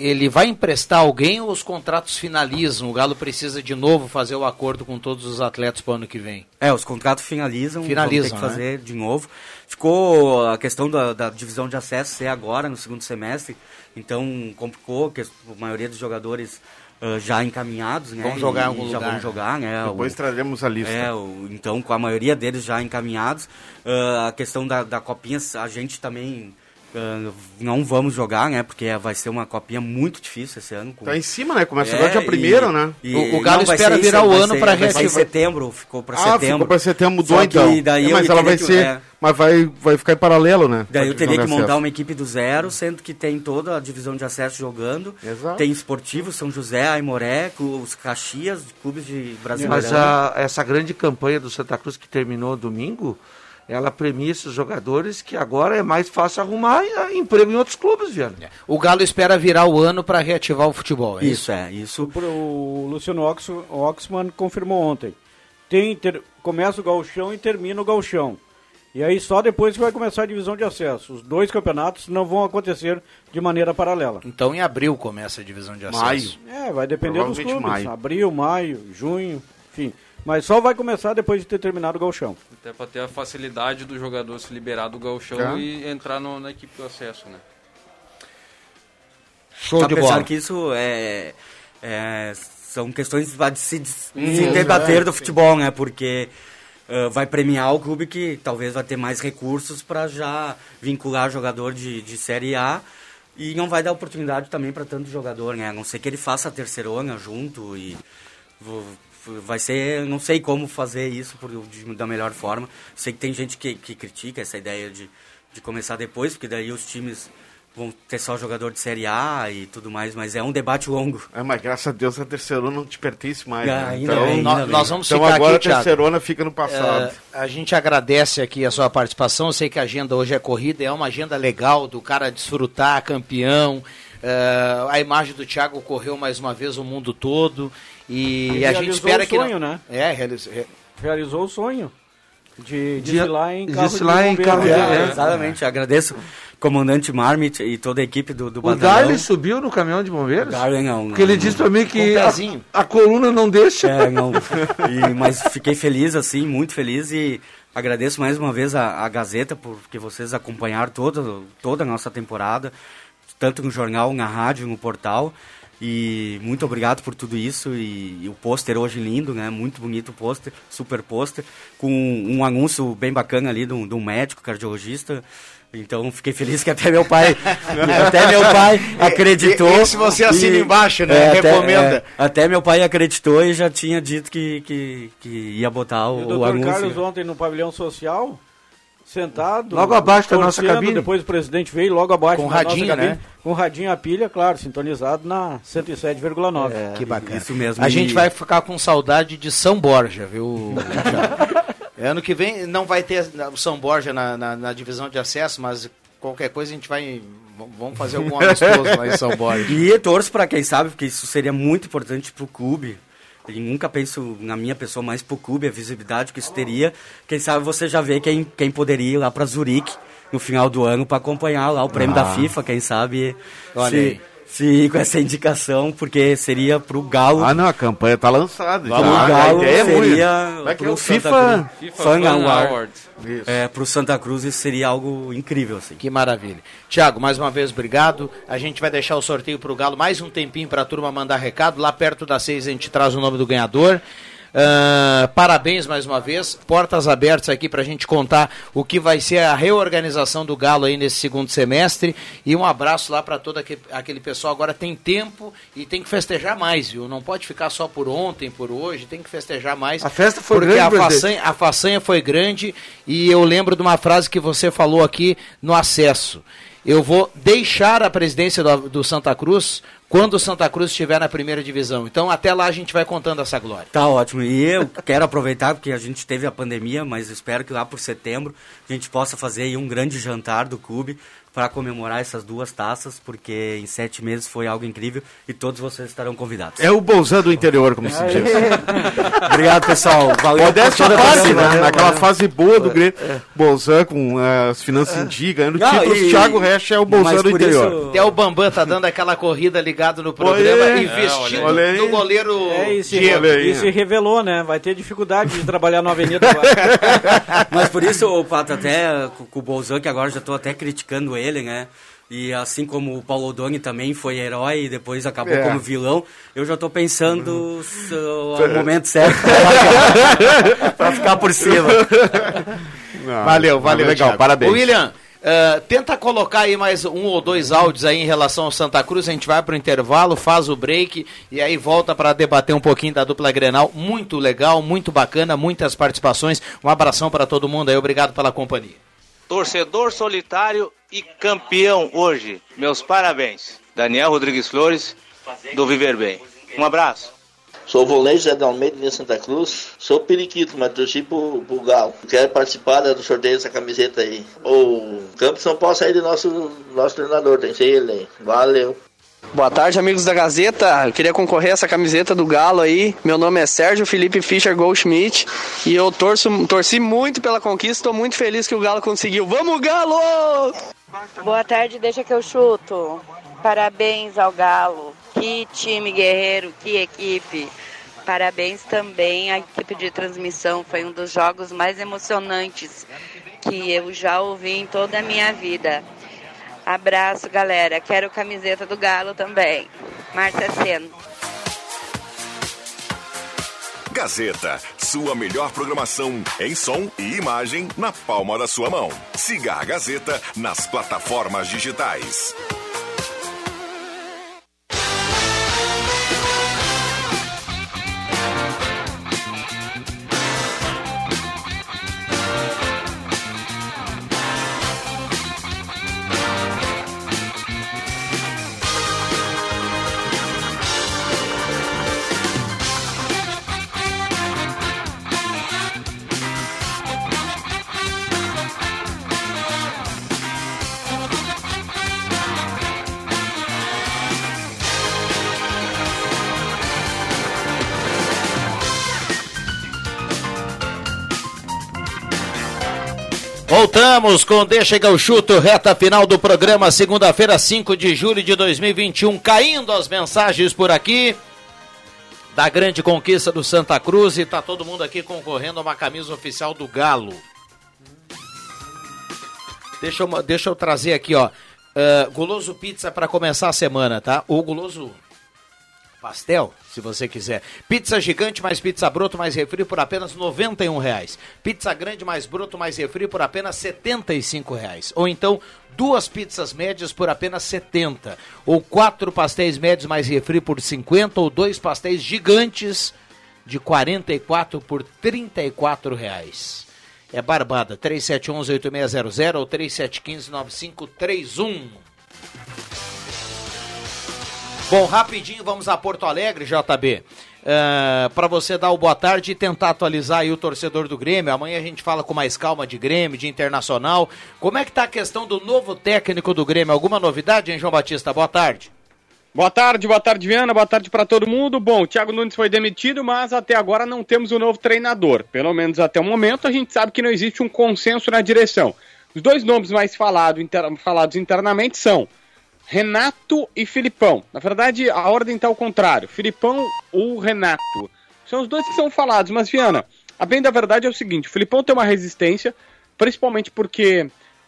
ele vai emprestar alguém ou os contratos finalizam? O Galo precisa de novo fazer o acordo com todos os atletas para o ano que vem? É, os contratos finalizam, finalizam ter que fazer né? de novo. Ficou a questão da, da, divisão de acesso ser agora, no segundo semestre, então complicou, que a maioria dos jogadores Uh, já encaminhados, né? Vão jogar em algum já lugar. vão jogar, né? Depois o, traremos a lista. É, o, então com a maioria deles já encaminhados. Uh, a questão da, da copinha, a gente também Uh, não vamos jogar, né? Porque vai ser uma copinha muito difícil esse ano. Com... Tá em cima, né? Começa é, agora dia primeiro, né? E, o, o Galo espera ser, virar o ano para reativar. Vai setembro, ficou para ah, setembro. ficou para setembro, mudou então. Daí é, mas ela vai que, ser, é, mas vai, vai ficar em paralelo, né? Daí eu teria que montar uma equipe do zero, sendo que tem toda a divisão de acesso jogando. Exato. Tem esportivo, São José, Aimoré, os Caxias, clubes de Brasileirão. Mas a, essa grande campanha do Santa Cruz que terminou domingo ela premia esses jogadores que agora é mais fácil arrumar emprego em outros clubes, Viana. O Galo espera virar o ano para reativar o futebol. É isso, isso, é isso. O Luciano Ox, Oxman confirmou ontem. Tem ter, começa o galchão e termina o galchão. E aí só depois que vai começar a divisão de acesso. Os dois campeonatos não vão acontecer de maneira paralela. Então em abril começa a divisão de acesso. Maio. É, vai depender dos clubes. Maio. Abril, maio, junho, enfim. Mas só vai começar depois de ter terminado o galchão. Até para ter a facilidade do jogador se liberar do galchão Tá. e entrar no- na equipe do acesso, né? Show de Apesar bola. que isso é, é- são questões de se, de se Hum, debater é, do futebol, né? Porque ah, vai premiar o clube que talvez vai ter mais recursos para já vincular jogador de, de Série A e não vai dar oportunidade também para tanto jogador, né? A não ser que ele faça a terceirona junto e vai ser, não sei como fazer isso por, de- da melhor forma. Sei que tem gente que, que critica essa ideia de, de começar depois, porque daí os times vão ter só jogador de Série A e tudo mais, mas é um debate longo. É, mas graças a Deus a terceirona não te pertence mais. Ah, né? ainda Então, bem, ainda Nós, bem. nós vamos então ficar agora aqui, a Thiago. terceirona fica no passado. É, a gente agradece aqui a sua participação. Eu sei que a agenda hoje é corrida, é uma agenda legal do cara desfrutar, campeão. É, a imagem do Thiago correu mais uma vez o mundo todo. E, E a gente realizou espera o que. sonho, não... né? É, realiz... re- Realizou o sonho de De- desfilar em carro desfilar de em bombeiro. carro de- É, é. exatamente, agradeço comandante Marmit e toda a equipe do, do O batalhão. Darley subiu no caminhão de bombeiros? Darley não, Porque ele não, disse pra mim que o a, a coluna não deixa. É, não. E- mas fiquei feliz, assim, muito feliz e agradeço mais uma vez a, a Gazeta porque vocês acompanharam toda, toda a nossa temporada, tanto no jornal, na rádio, no portal. E muito obrigado por tudo isso. E, e o pôster hoje lindo, né? Muito bonito o pôster, super pôster, com um anúncio bem bacana ali de um, de um médico cardiologista. Então fiquei feliz que até meu pai, até meu pai acreditou. Esse você assina E- embaixo, né? é, até- Recomenda. é, até meu pai acreditou e já tinha dito que, que, que ia botar E o, o o doutor anúncio. Carlos ontem no pavilhão social, sentado. Logo abaixo da nossa cabine. Depois o presidente veio logo abaixo Com da radinho, nossa cabine. né? Com radinho a pilha, claro, sintonizado na 107,9. É, Que bacana. Isso mesmo. A e- gente vai ficar com saudade de São Borja, viu? Ano que vem não vai ter o São Borja na, na, na divisão de acesso, mas qualquer coisa a gente vai. Vamos fazer algum amistoso lá em São Borja. E torço para quem sabe, porque isso seria muito importante pro clube. E nunca penso na minha pessoa, mais pro clube, a visibilidade que isso teria. Quem sabe você já vê quem, quem poderia ir lá para Zurique no final do ano para acompanhar lá o prêmio da FIFA, quem sabe Olha se, aí. Se ir com essa indicação, porque seria pro Galo. Ah, não, a campanha tá lançada. pro já. A Galo é seria Como é é pro o Santa FIFA? Cruz. FIFA Fan Fan Award. Awards. Isso. É, pro Santa Cruz isso seria algo incrível, assim. Que maravilha. Tiago, mais uma vez, obrigado. A gente vai deixar o sorteio pro Galo mais um tempinho pra turma mandar recado. Lá perto das seis a gente traz o nome do ganhador. Ah, parabéns mais uma vez, portas abertas aqui pra gente contar o que vai ser a reorganização do Galo aí nesse segundo semestre e um abraço lá pra todo aque- aquele pessoal. Agora tem tempo e tem que festejar mais, viu? Não pode ficar só por ontem, por hoje, tem que festejar mais. A festa foi porque grande, a façanha, a façanha foi grande e eu lembro de uma frase que você falou aqui no acesso. Eu vou deixar a presidência do, do Santa Cruz quando o Santa Cruz estiver na primeira divisão. Então até lá a gente vai contando essa glória. Tá ótimo. E eu quero aproveitar, porque a gente teve a pandemia, mas espero que lá por setembro a gente possa fazer um grande jantar do clube para comemorar essas duas taças, porque em sete meses foi algo incrível e todos vocês estarão convidados. É o Bolzan do interior, como se diz. Obrigado, pessoal. Valeu Modéstia toda a parte, torcida, né? Naquela É. fase boa do É. Grêmio. Bolzan com eh, as finanças em dia, ganhando Não, títulos. e- Thiago Resch é o Bolzan do interior. isso- Até o Bambam tá dando aquela corrida ligado no programa, aí. investindo É, no goleiro É, e se, Diego. se revelou, né? Vai ter dificuldade de trabalhar na avenida agora. Mas por isso, o Pato, até com, com o Bolzan, que agora já estou até criticando ele, né? E assim como o Paulo Odoni também foi herói e depois acabou É. como vilão, eu já estou pensando se- Uhum. o momento certo para ficar por cima. Não, Valeu, valeu. Legal, Thiago. parabéns. William, eh, tenta colocar aí mais um ou dois áudios aí em relação ao Santa Cruz. A gente vai pro intervalo, faz o break e aí volta para debater um pouquinho da dupla Grenal. Muito legal, muito bacana, muitas participações. Um abração para todo mundo aí, obrigado pela companhia. Torcedor solitário e campeão hoje. Meus parabéns. Daniel Rodrigues Flores, do Viver Bem. Um abraço. Sou o Volney José de Almeida, de Santa Cruz. Sou periquito, mas torci pro, pro Galo. Quero participar do sorteio dessa camiseta aí. O Campos não pode sair do nosso, nosso treinador, tem que ser ele aí. Valeu. Boa tarde, amigos da Gazeta. Eu queria concorrer a essa camiseta do Galo aí. Meu nome é Sérgio Felipe Fischer Goldschmidt e eu torço, torci muito pela conquista. Estou muito feliz que o Galo conseguiu. Vamos, Galo! Boa tarde, deixa que eu chuto. Parabéns ao Galo. Que time guerreiro, que equipe. Parabéns também à equipe de transmissão. Foi um dos jogos mais emocionantes que eu já ouvi em toda a minha vida. Abraço, galera. Quero camiseta do Galo também. Márcia Seno. Gazeta, sua melhor programação em som e imagem na palma da sua mão. Siga a Gazeta nas plataformas digitais. Voltamos com Deixa eu chuto, reta final do programa, segunda-feira, 5 de julho de 2021. Caindo as mensagens por aqui da grande conquista do Santa Cruz e tá todo mundo aqui concorrendo a uma camisa oficial do Galo. Deixa eu, deixa eu trazer aqui, ó. Uh, guloso Pizza para começar a semana, tá? O Guloso Pastel, se você quiser. Pizza gigante mais pizza broto mais refri por apenas 91 reais. Pizza grande mais broto mais refri por apenas 75 reais. Ou então duas pizzas médias por apenas 70. Ou quatro pastéis médios mais refri por 50 ou dois pastéis gigantes de 44 por 34 reais. É Barbada, 3711-8600 ou 3715-9531. Bom, rapidinho vamos a Porto Alegre, JB. para você dar o boa tarde e tentar atualizar aí o torcedor do Grêmio. Amanhã a gente fala com mais calma de Grêmio, de Internacional. Como é que tá a questão do novo técnico do Grêmio? Alguma novidade, hein, João Batista? Boa tarde. Boa tarde, boa tarde, Viana, boa tarde para todo mundo. Bom, o Thiago Nunes foi demitido, mas até agora não temos um novo treinador. Pelo menos até o momento, a gente sabe que não existe um consenso na direção. Os dois nomes mais falado, inter, falados internamente são Renato e Filipão. Na verdade, a ordem está ao contrário. Filipão ou Renato. São os dois que são falados, mas Viana, a bem da verdade é o seguinte, o Filipão tem uma resistência, principalmente porque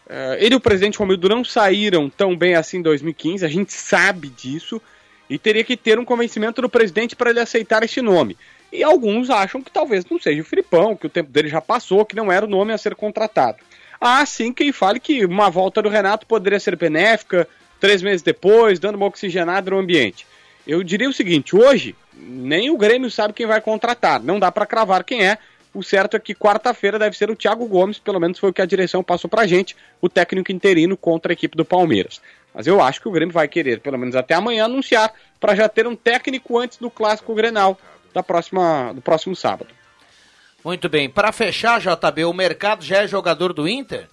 uh, ele e o presidente Romildo não saíram tão bem assim em 2015, a gente sabe disso, e teria que ter um convencimento do presidente para ele aceitar esse nome. E alguns acham que talvez não seja o Filipão, que o tempo dele já passou, que não era o nome a ser contratado. Há sim quem fale que uma volta do Renato poderia ser benéfica, três meses depois, dando uma oxigenada no ambiente. Eu diria o seguinte: hoje, nem o Grêmio sabe quem vai contratar, não dá para cravar quem é. O certo é que quarta-feira deve ser o Thiago Gomes, pelo menos foi o que a direção passou pra gente, o técnico interino contra a equipe do Palmeiras. Mas eu acho que o Grêmio vai querer, pelo menos até amanhã, anunciar para já ter um técnico antes do clássico Grenal da próxima, do próximo sábado. Muito bem. Para fechar, JB, o mercado já é jogador do Inter?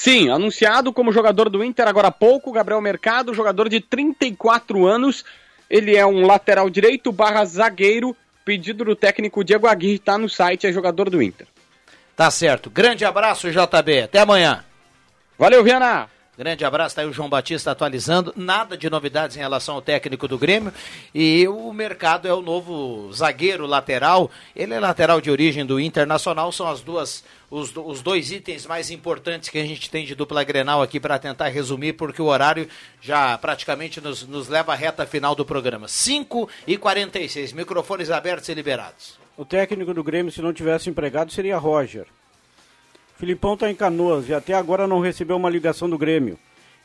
Sim, anunciado como jogador do Inter agora há pouco, Gabriel Mercado, jogador de 34 anos. Ele é um lateral direito barra zagueiro. Pedido do técnico Diego Aguirre, está no site, é jogador do Inter. Tá certo. Grande abraço, JB. Até amanhã. Valeu, Viana. Grande abraço, tá aí o João Batista atualizando. Nada de novidades em relação ao técnico do Grêmio. E o mercado é o novo zagueiro lateral. Ele é lateral de origem do Internacional. São as duas, os, os dois itens mais importantes que a gente tem de dupla Grenal aqui para tentar resumir, porque o horário já praticamente nos, nos leva à reta final do programa. 5 e 46 microfones abertos e liberados. O técnico do Grêmio, se não tivesse empregado, seria Roger. Filipão está em Canoas e até agora não recebeu uma ligação do Grêmio.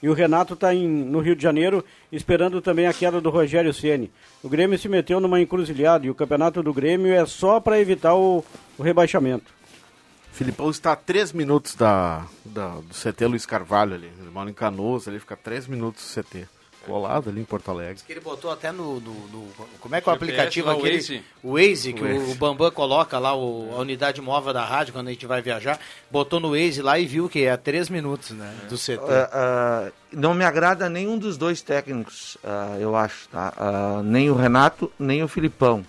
E o Renato está no Rio de Janeiro esperando também a queda do Rogério Ceni. O Grêmio se meteu numa encruzilhada e o campeonato do Grêmio é só para evitar o, o, rebaixamento. Filipão está a três minutos da, da, do CT Luiz Carvalho ali. Ele mora em Canoas, ele fica três minutos do CT colado ali em Porto Alegre. Que ele botou até no, no, no como é que é o aplicativo aquele? Waze. O Waze, que o, o Bambam coloca lá, o, a unidade móvel da rádio quando a gente vai viajar, botou no Waze lá e viu que é três minutos, né, do CT. Uh, uh, não me agrada nenhum dos dois técnicos, uh, eu acho, tá? nem o Renato, nem o Filipão.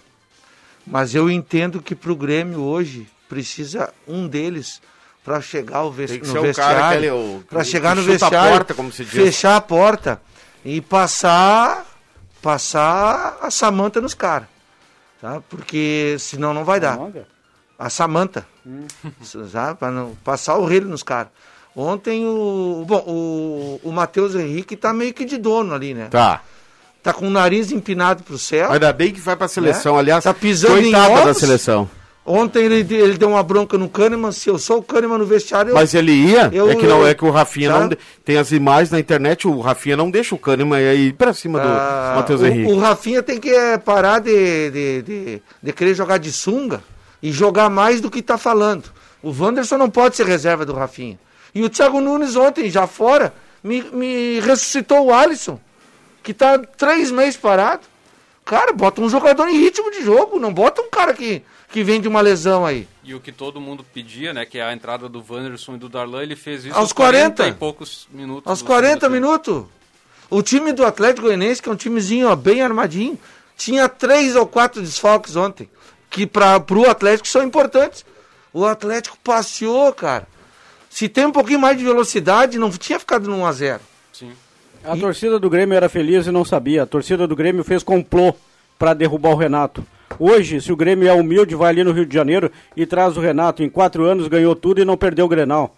Mas eu entendo que para o Grêmio hoje precisa um deles para chegar ao vesti no vestiário, para chegar no vestiário, porta, como se diz. fechar a porta e passar passar a Samanta nos caras. Tá? Porque senão não vai dar. A Samanta. Hum. Para não passar o relho nos caras. Ontem o. Bom, o, o Matheus Henrique tá meio que de dono ali, né? Tá. Tá com o nariz empinado pro céu. Ainda bem que vai pra seleção, né? aliás. Tá pisando coitada em ovos. da seleção. Ontem ele, ele deu uma bronca no Kahneman, se eu sou o Kahneman no vestiário... Mas ele ia, eu, é que não eu, é que o Rafinha tá? não... Tem as imagens na internet, o Rafinha não deixa o Kahneman ir pra cima do ah, Matheus Henrique. O Rafinha tem que é, parar de, de, de, de, querer jogar de sunga e jogar mais do que tá falando. O Wanderson não pode ser reserva do Rafinha. E o Thiago Nunes ontem, já fora, me, me ressuscitou o Alisson, que tá três meses parado. Cara, bota um jogador em ritmo de jogo, não bota um cara que que vem de uma lesão aí. E o que todo mundo pedia, né, que é a entrada do Wanderson e do Darlan, ele fez isso aos 40, 40 e poucos minutos. Aos 40 minutos. O time do Atlético Goianiense, que é um timezinho ó, bem armadinho, tinha três ou quatro desfalques ontem, que para o Atlético são importantes. O Atlético passeou, cara. Se tem um pouquinho mais de velocidade, não tinha ficado no 1 a 0 Sim. A e... torcida do Grêmio era feliz e não sabia. A torcida do Grêmio fez complô para derrubar o Renato. Hoje, se o Grêmio é humilde, vai ali no Rio de Janeiro e traz o Renato. Em quatro anos ganhou tudo e não perdeu o Grenal.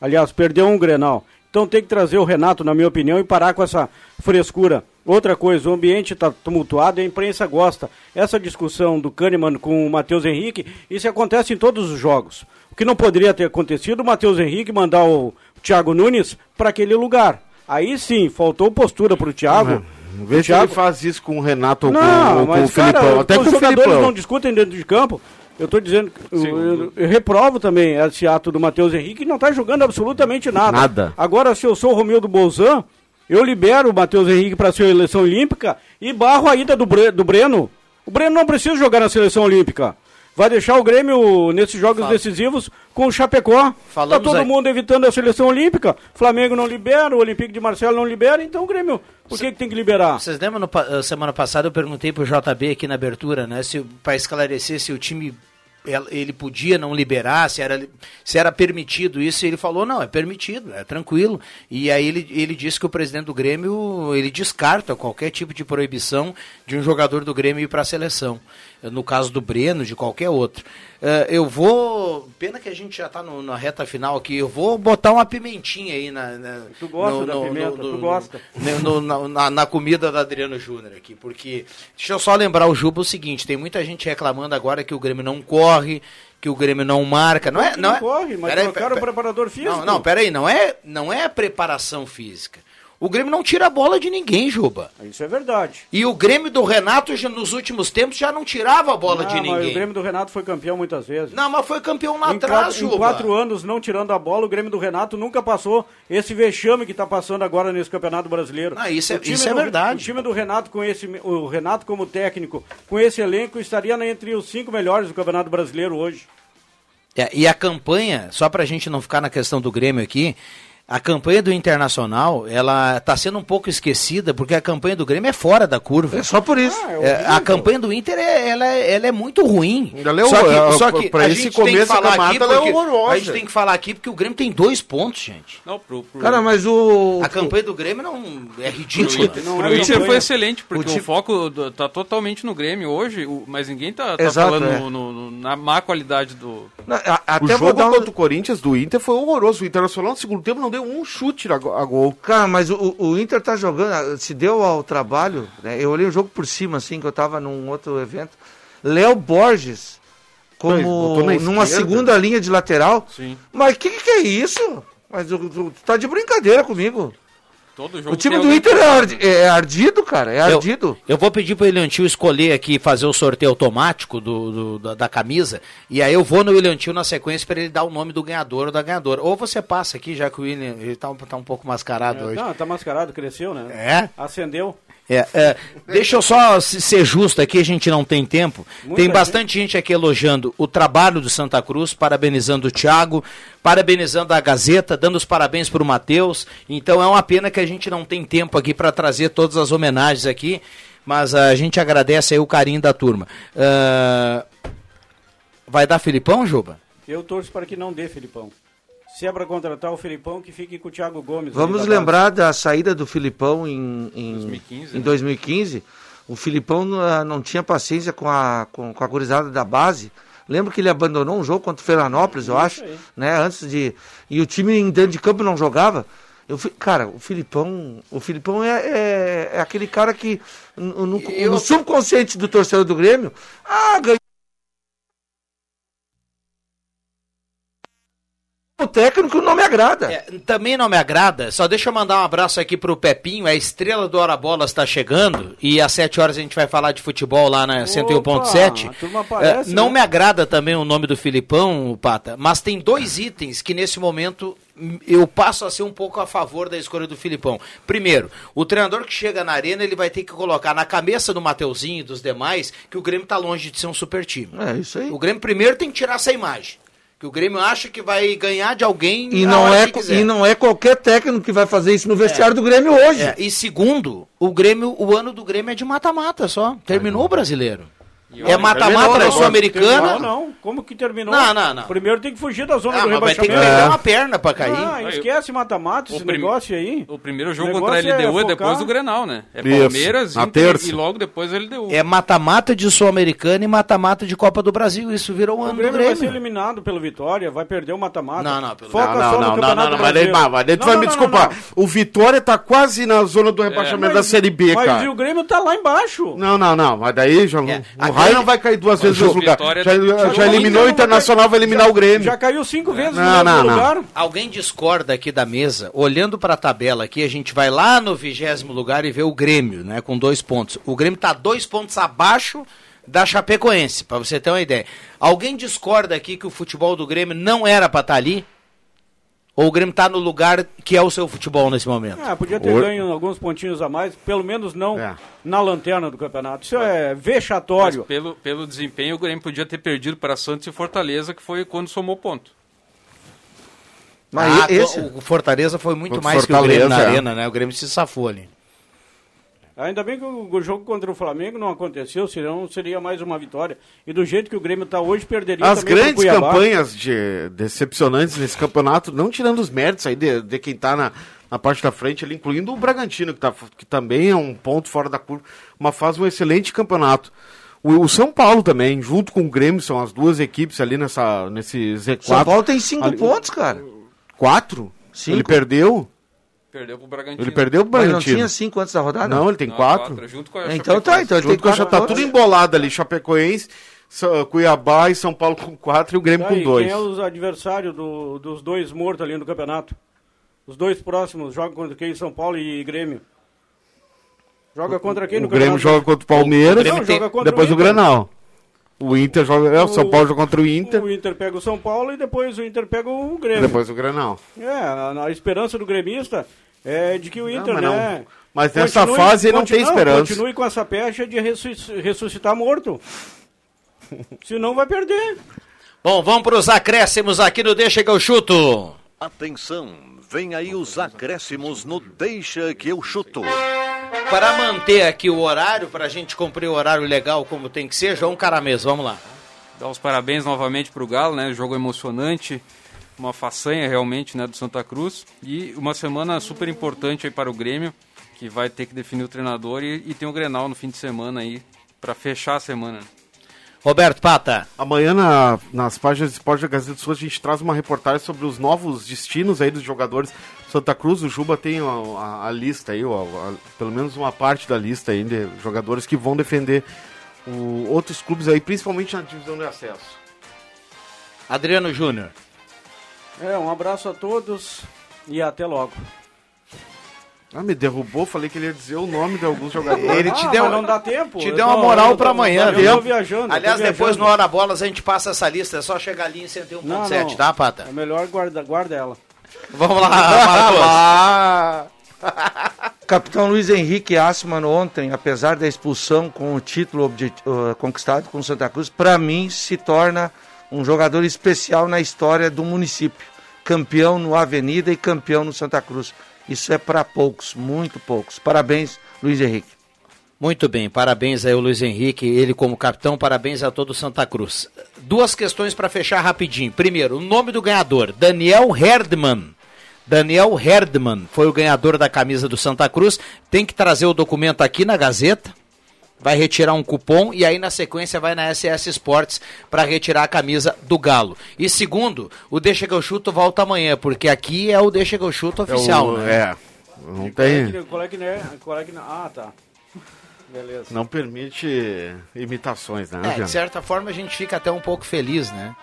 Aliás, perdeu um Grenal. Então tem que trazer o Renato, na minha opinião, e parar com essa frescura. Outra coisa, o ambiente está tumultuado e a imprensa gosta. Essa discussão do Kahneman com o Matheus Henrique, isso acontece em todos os jogos. O que não poderia ter acontecido, o Matheus Henrique mandar o Thiago Nunes para aquele lugar. Aí sim, faltou postura para o Thiago. Uhum Vê se ele faz isso com o Renato ou não, com, com o Filipão. Cara, Até com os jogadores Filipão. não discutem dentro de campo. Eu estou dizendo, eu, eu, eu, reprovo também esse ato do Matheus Henrique, que não está jogando absolutamente nada. Nada. Agora, se eu sou o Romildo Bolzan, eu libero o Matheus Henrique para a seleção olímpica e barro a ida do, Bre do Breno. O Breno não precisa jogar na seleção olímpica vai deixar o Grêmio nesses jogos Fala. decisivos com o Chapecó. Falamos tá todo aí. mundo evitando a seleção olímpica. Flamengo não libera, o Olympique de Marcelo não libera, então o Grêmio, por que, que tem que liberar? Vocês lembram, no, eh, semana passada eu perguntei pro JB aqui na abertura, né, se para esclarecer se o time ele podia não liberar, se era, se era permitido isso, e ele falou, não, é permitido, é tranquilo. E aí ele, ele disse que o presidente do Grêmio, ele descarta qualquer tipo de proibição de um jogador do Grêmio ir para a seleção no caso do Breno, de qualquer outro. Uh, eu vou. Pena que a gente já está na reta final aqui. Eu vou botar uma pimentinha aí na. na tu gosta no, da no, pimenta, no, tu gosta. Na, na, comida da Adriano Júnior aqui. Porque. Deixa eu só lembrar o Juba o seguinte: tem muita gente reclamando agora que o Grêmio não corre, que o Grêmio não marca. Não, é, não, não é, corre, mas peraí, trocaram o preparador físico. Não, não, peraí, não é, não é a preparação física. O Grêmio não tira a bola de ninguém, Juba. Isso é verdade. E o Grêmio do Renato, já, nos últimos tempos, já não tirava a bola Não, de ninguém. O Grêmio do Renato foi campeão muitas vezes. Não, mas foi campeão lá em atrás, quatro, Juba. Em quatro anos não tirando a bola, o Grêmio do Renato nunca passou esse vexame que está passando agora nesse Campeonato Brasileiro. Não, isso é- isso é do- verdade. O time do Renato, com esse, o Renato como técnico, com esse elenco, estaria entre os cinco melhores do Campeonato Brasileiro hoje. É, e a campanha, só pra gente não ficar na questão do Grêmio aqui, a campanha do Internacional, ela tá sendo um pouco esquecida, porque a campanha do Grêmio é fora da curva. É só por isso. É, a campanha do Inter, é, ela, é- ela é muito ruim. Ela é só que, horror- só que pra a esse gente tem que começo falar camada, aqui ela é porque, horrorosa. a gente tem que falar aqui porque o Grêmio tem dois pontos, gente. Não, pro, pro... Cara, mas o. A campanha do Grêmio não é Pro ridícula. Inter, pro Inter foi excelente, porque o, time- foco do- tá totalmente no Grêmio hoje, o- mas ninguém tá, tá Exato, falando é. no- no- na má qualidade do. Não, a- O até vou jogo dar um- contra o Corinthians do Inter foi horroroso. O Internacional no segundo tempo não deu um chute a, go- a gol. Cara, mas o, o Inter tá jogando, se deu ao trabalho, né? Eu olhei o jogo por cima, assim, que eu tava num outro evento. Léo Borges, como numa esquerda. segunda linha de lateral. Sim. Mas que que é isso? Mas tu, tu- tu tá de brincadeira comigo. Todo jogo O time do Inter é, ardi- é ardido, cara, é Eu- ardido. Eu, vou pedir pro William Tio escolher aqui, fazer o sorteio automático do, do- da, da camisa. E aí eu vou no William Tio na sequência para ele dar o nome do ganhador ou da ganhadora. Ou você passa aqui, já que o William ele tá, um- tá um pouco mascarado hoje. Não, tá mascarado, cresceu, né? É? Acendeu. É, é, deixa eu só se- ser justo aqui, a gente não tem tempo. Tem bastante gente aqui elogiando o trabalho do Santa Cruz, parabenizando o Thiago, parabenizando a Gazeta, dando os parabéns para o Matheus. Então é uma pena que a gente não tem tempo aqui para trazer todas as homenagens aqui, mas a gente agradece aí o carinho da turma. Ah, vai dar Filipão, Juba? Eu torço para que não dê, Filipão. Se é para contratar o Filipão, que fique com o Thiago Gomes. Vamos da lembrar da saída do Filipão em, em 2015, em né? 2015. O Filipão ah, não tinha paciência com a, com, com a gurizada da base. Lembra que ele abandonou um jogo contra o Florianópolis, eu acho, né? Antes de e o time em dentro de campo não jogava. Eu, cara, o Filipão, o Filipão é, é, é aquele cara que no, no- no subconsciente do torcedor do Grêmio, ah, ganhou o técnico não me agrada. É, também não me agrada, só deixa eu mandar um abraço aqui pro Pepinho, a estrela do Hora Bolas está chegando e às 7 horas a gente vai falar de futebol lá na 101.7. a turma É, não né? me agrada também o nome do Filipão, Pata, mas tem dois itens que nesse momento eu passo a ser um pouco a favor da escolha do Filipão. Primeiro, o treinador que chega na arena, ele vai ter que colocar na cabeça do Mateuzinho e dos demais que o Grêmio está longe de ser um super time. É isso aí. O Grêmio primeiro tem que tirar essa imagem. Que o Grêmio acha que vai ganhar de alguém E não, é, e não é qualquer técnico que vai fazer isso no vestiário do Grêmio hoje. É, e segundo, o Grêmio, o ano do Grêmio é de mata-mata só. Terminou o brasileiro. É mata-mata da Sul-Americana. Não, não. Como que terminou? Não, não, não. Primeiro tem que fugir da zona Ah, do mas vai ter que rebaixamento. perder uma perna pra cair. Ah, esquece mata-mata, esse prim- negócio aí. O primeiro jogo O contra a é LDU é, focar- depois do Grenal, né? É Isso, Palmeiras, na Inter terça. e logo depois a LDU. É mata-mata de Sul-Americana e mata-mata de Copa do Brasil. Isso virou o O ano do Grêmio vai ser eliminado pelo Vitória, vai perder o mata-mata. Não, não, pelo- Foca não, só não, no não, não, Campeonato não, mas daí, Brasileiro. mas daí tu vai me desculpar. O Vitória tá quase na zona do rebaixamento da Mas- Série B, mas cara. e o Grêmio tá lá embaixo. Não, não, não. Mas daí já, O Raio não vai cair duas vezes no o lugar. Vitória- Já, já, já eliminou o Internacional, vai eliminar o Grêmio. Já caiu cinco vezes Não, no não, mesmo não. lugar. Alguém discorda aqui da mesa, olhando para a tabela aqui, a gente vai lá no vigésimo lugar e vê o Grêmio, né, com dois pontos. O Grêmio está dois pontos abaixo da Chapecoense, para você ter uma ideia. Alguém discorda aqui que o futebol do Grêmio não era para estar ali? Ou o Grêmio está no lugar que é o seu futebol nesse momento? Ah, podia ter ganho alguns pontinhos a mais, pelo menos não na lanterna do campeonato. Isso é Mas vexatório. pelo, pelo desempenho, o Grêmio podia ter perdido para Santos e Fortaleza, que foi quando somou ponto. Mas Ah, esse- o Fortaleza foi muito mais que o Grêmio na é. arena, né? O Grêmio se safou ali. Ainda bem que o, jogo contra o Flamengo não aconteceu, senão seria mais uma vitória. E do jeito que o Grêmio está hoje, perderia As grandes campanhas de, decepcionantes nesse campeonato, não tirando os méritos aí de, de quem tá na, na parte da frente ali, incluindo o Bragantino, que, tá, que também é um ponto fora da curva, mas faz um excelente campeonato. O, o São Paulo também, junto com o Grêmio, são as duas equipes ali nessa, nesse Z4. São Paulo tem cinco Ali- pontos, cara. Quatro? Cinco. Ele perdeu? Perdeu pro Bragantino. Ele perdeu pro Mas não Bragantino. tinha cinco antes da rodada? Não, ele tem Não, quatro. quatro, junto com a Então tá, então ele tem Junto com a quatro tá pontos. tudo embolado ali, Chapecoense, Cuiabá e São Paulo com quatro e o Grêmio Tá, com e dois. Quem é os adversários do- dos dois mortos ali no campeonato? Os dois próximos jogam contra quem? São Paulo e Grêmio. Joga contra quem O no Grêmio campeonato? joga contra o Palmeiras, Não, joga contra depois o, Inter. Grenal. O Inter joga. É, o São Paulo joga contra o Inter, O Inter pega o São Paulo e depois o Inter pega o Grêmio. depois o Grenal. É, a, a esperança do gremista é de que o Inter, mas não. né? Mas nessa fase não tem esperança. Continue com essa pecha de ressusc- ressuscitar morto. Senão vai perder. Bom, vamos para os acréscimos aqui no Deixa que eu chuto. Atenção, vem aí os acréscimos no Deixa que eu chuto. Para manter aqui o horário, para a gente cumprir o horário legal como tem que ser, João Caramês, vamos lá. Dar os parabéns novamente para o Galo, né? Jogo emocionante, uma façanha realmente, né, do Santa Cruz e uma semana super importante aí para o Grêmio, que vai ter que definir o treinador e, e tem o Grenal no fim de semana aí para fechar a semana. Roberto Pata. Amanhã na- nas páginas de Esporte da Gazeta do Sul a gente traz uma reportagem sobre os novos destinos aí dos jogadores. Santa Cruz, o Juba tem a, a- a lista aí, ó, a- pelo menos uma parte da lista aí de jogadores que vão defender o- outros clubes aí, principalmente na divisão de acesso. Adriano Júnior. É, um abraço a todos e até logo. Ah, me derrubou, falei que ele ia dizer o nome de alguns jogadores. Ele te deu, mas não dá tempo. Te Eu deu uma moral eu para amanhã, eu viu? tô viajando, eu Aliás, tô depois viajando. no Hora Bolas a gente passa essa lista, é só chegar ali em 101.7, Não, não. tá, Pata? É melhor guarda, guarda ela. Vamos lá, Marcos. Capitão Luiz Henrique Assman ontem, apesar da expulsão com o título uh, conquistado com o Santa Cruz, para mim se torna um jogador especial na história do município. Campeão no Avenida e campeão no Santa Cruz. Isso é para poucos, muito poucos. Parabéns, Luiz Henrique. Muito bem, parabéns aí ao Luiz Henrique, ele como capitão, parabéns a todo o Santa Cruz. Duas questões para fechar rapidinho. Primeiro, o nome do ganhador, Daniel Herdman. Daniel Herdman foi o ganhador da camisa do Santa Cruz. Tem que trazer o documento aqui na Gazeta. Vai retirar um cupom e aí na sequência vai na SS Sports para retirar a camisa do Galo. E segundo, o Deixa que eu chuto volta amanhã, porque aqui é o Deixa que eu chuto oficial, o- né? é, não Qual é tem, Qual é que? Qual é que Ah, tá. Beleza. não permite imitações, né, É, de certa forma a gente fica até um pouco feliz, né?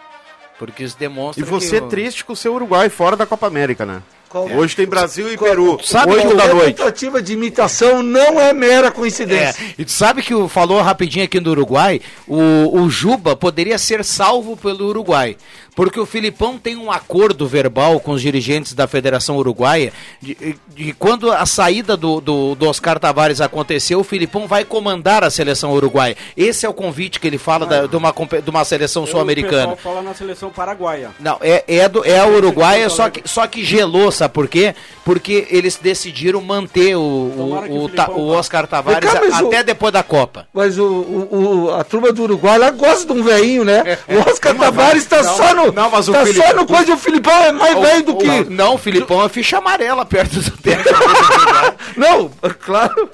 Porque isso demonstra E você é que o- triste com o seu Uruguai fora da Copa América, né? Qual- Hoje tem Brasil e Qual- Peru, Sabe 8 que da a noite. tentativa de imitação não é mera coincidência. É, e tu sabe que o, falou rapidinho aqui do Uruguai, o, o Juba poderia ser salvo pelo Uruguai. Porque o Filipão tem um acordo verbal com os dirigentes da Federação Uruguaia de, de quando a saída do, do, do Oscar Tavares aconteceu, o Filipão vai comandar a seleção uruguaia. Esse é o convite que ele fala da- de, uma, de uma seleção O sul-americana. pessoal fala na seleção paraguaia. Não, é, é, do, é a Uruguaia, só que, só que gelou, sabe por quê? Porque eles decidiram manter o, o, o o, Ta- Filipão o Oscar Tavares cá, até depois da Copa. Mas o, a turma do Uruguai lá gosta de um veinho, né? O Oscar Tavares tá Não, só no. Não, mas o tá Fili- só no coisa o Filipão é mais O- velho do o- que. Não, o Filipão é ficha amarela perto do técnico. Não, claro.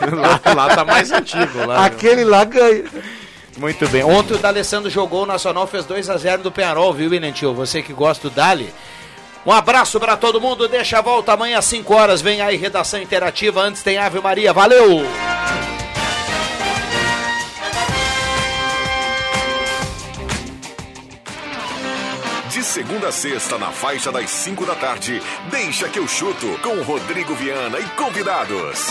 lá, lá tá mais antigo. Lá, Aquele lá ganha. Muito bem. Ontem o D'Alessandro jogou, o Nacional fez 2 a 0 do Penarol, viu, Inentil? Você que gosta do Dali. Um abraço pra todo mundo, deixa a volta amanhã às 5 horas. Vem aí, redação interativa. Antes tem Ave Maria. Valeu! De segunda a sexta, na faixa das 5 da tarde, deixa que eu chuto com Rodrigo Viana e convidados.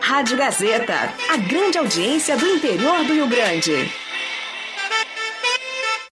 Rádio Gazeta, a grande audiência do interior do Rio Grande.